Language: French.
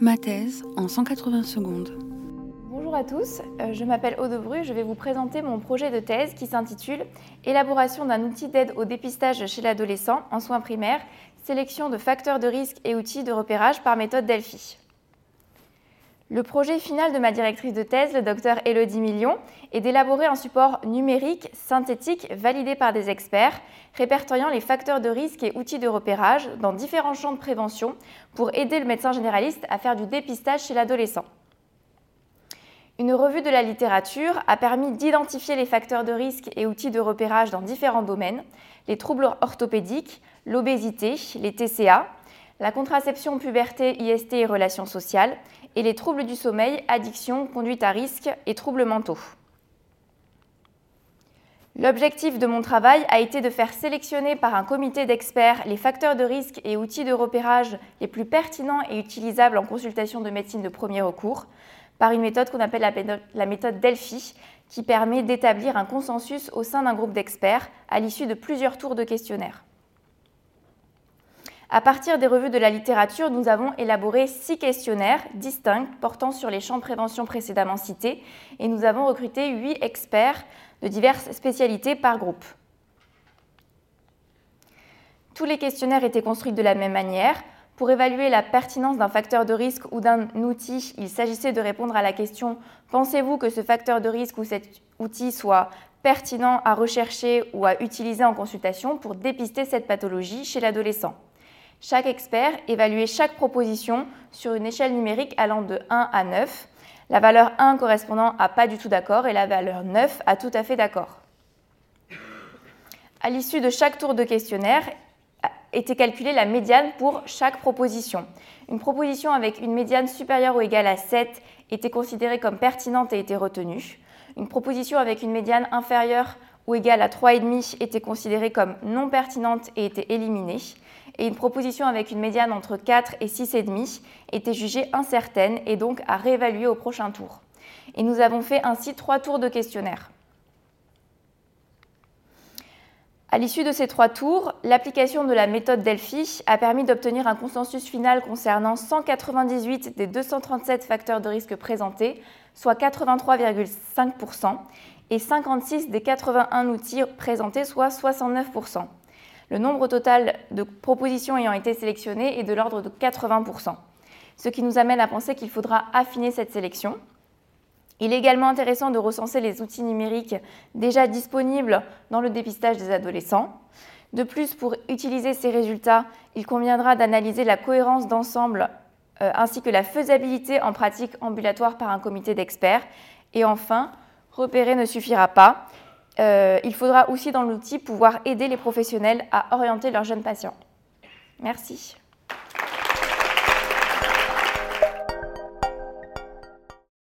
Ma thèse en 180 secondes. Bonjour à tous, euh, je m'appelle Aude Bru, je vais vous présenter mon projet de thèse qui s'intitule Élaboration d'un outil d'aide au dépistage chez l'adolescent en soins primaires, sélection de facteurs de risque et outils de repérage par méthode Delphi. Le projet final de ma directrice de thèse, le docteur Elodie Million, est d'élaborer un support numérique, synthétique, validé par des experts, répertoriant les facteurs de risque et outils de repérage dans différents champs de prévention pour aider le médecin généraliste à faire du dépistage chez l'adolescent. Une revue de la littérature a permis d'identifier les facteurs de risque et outils de repérage dans différents domaines, les troubles orthopédiques, l'obésité, les TCA, la contraception, puberté, IST et relations sociales, et les troubles du sommeil, addiction, conduite à risque et troubles mentaux. L'objectif de mon travail a été de faire sélectionner par un comité d'experts les facteurs de risque et outils de repérage les plus pertinents et utilisables en consultation de médecine de premier recours, par une méthode qu'on appelle la méthode Delphi, qui permet d'établir un consensus au sein d'un groupe d'experts à l'issue de plusieurs tours de questionnaire. À partir des revues de la littérature, nous avons élaboré six questionnaires distincts portant sur les champs de prévention précédemment cités et nous avons recruté huit experts de diverses spécialités par groupe. Tous les questionnaires étaient construits de la même manière. Pour évaluer la pertinence d'un facteur de risque ou d'un outil, il s'agissait de répondre à la question Pensez-vous que ce facteur de risque ou cet outil soit pertinent à rechercher ou à utiliser en consultation pour dépister cette pathologie chez l'adolescent? Chaque expert évaluait chaque proposition sur une échelle numérique allant de 1 à 9, la valeur 1 correspondant à pas du tout d'accord et la valeur 9 à tout à fait d'accord. À l'issue de chaque tour de questionnaire, était calculée la médiane pour chaque proposition. Une proposition avec une médiane supérieure ou égale à 7 était considérée comme pertinente et était retenue. Une proposition avec une médiane inférieure ou égale à 3,5 était considérée comme non pertinente et était éliminée et une proposition avec une médiane entre 4 et 6,5 était jugée incertaine et donc à réévaluer au prochain tour. Et nous avons fait ainsi trois tours de questionnaire. À l'issue de ces trois tours, l'application de la méthode Delphi a permis d'obtenir un consensus final concernant 198 des 237 facteurs de risque présentés, soit 83,5%, et 56 des 81 outils présentés, soit 69%. Le nombre total de propositions ayant été sélectionnées est de l'ordre de 80%, ce qui nous amène à penser qu'il faudra affiner cette sélection. Il est également intéressant de recenser les outils numériques déjà disponibles dans le dépistage des adolescents. De plus, pour utiliser ces résultats, il conviendra d'analyser la cohérence d'ensemble euh, ainsi que la faisabilité en pratique ambulatoire par un comité d'experts. Et enfin, repérer ne suffira pas. Euh, il faudra aussi dans l'outil pouvoir aider les professionnels à orienter leurs jeunes patients. Merci.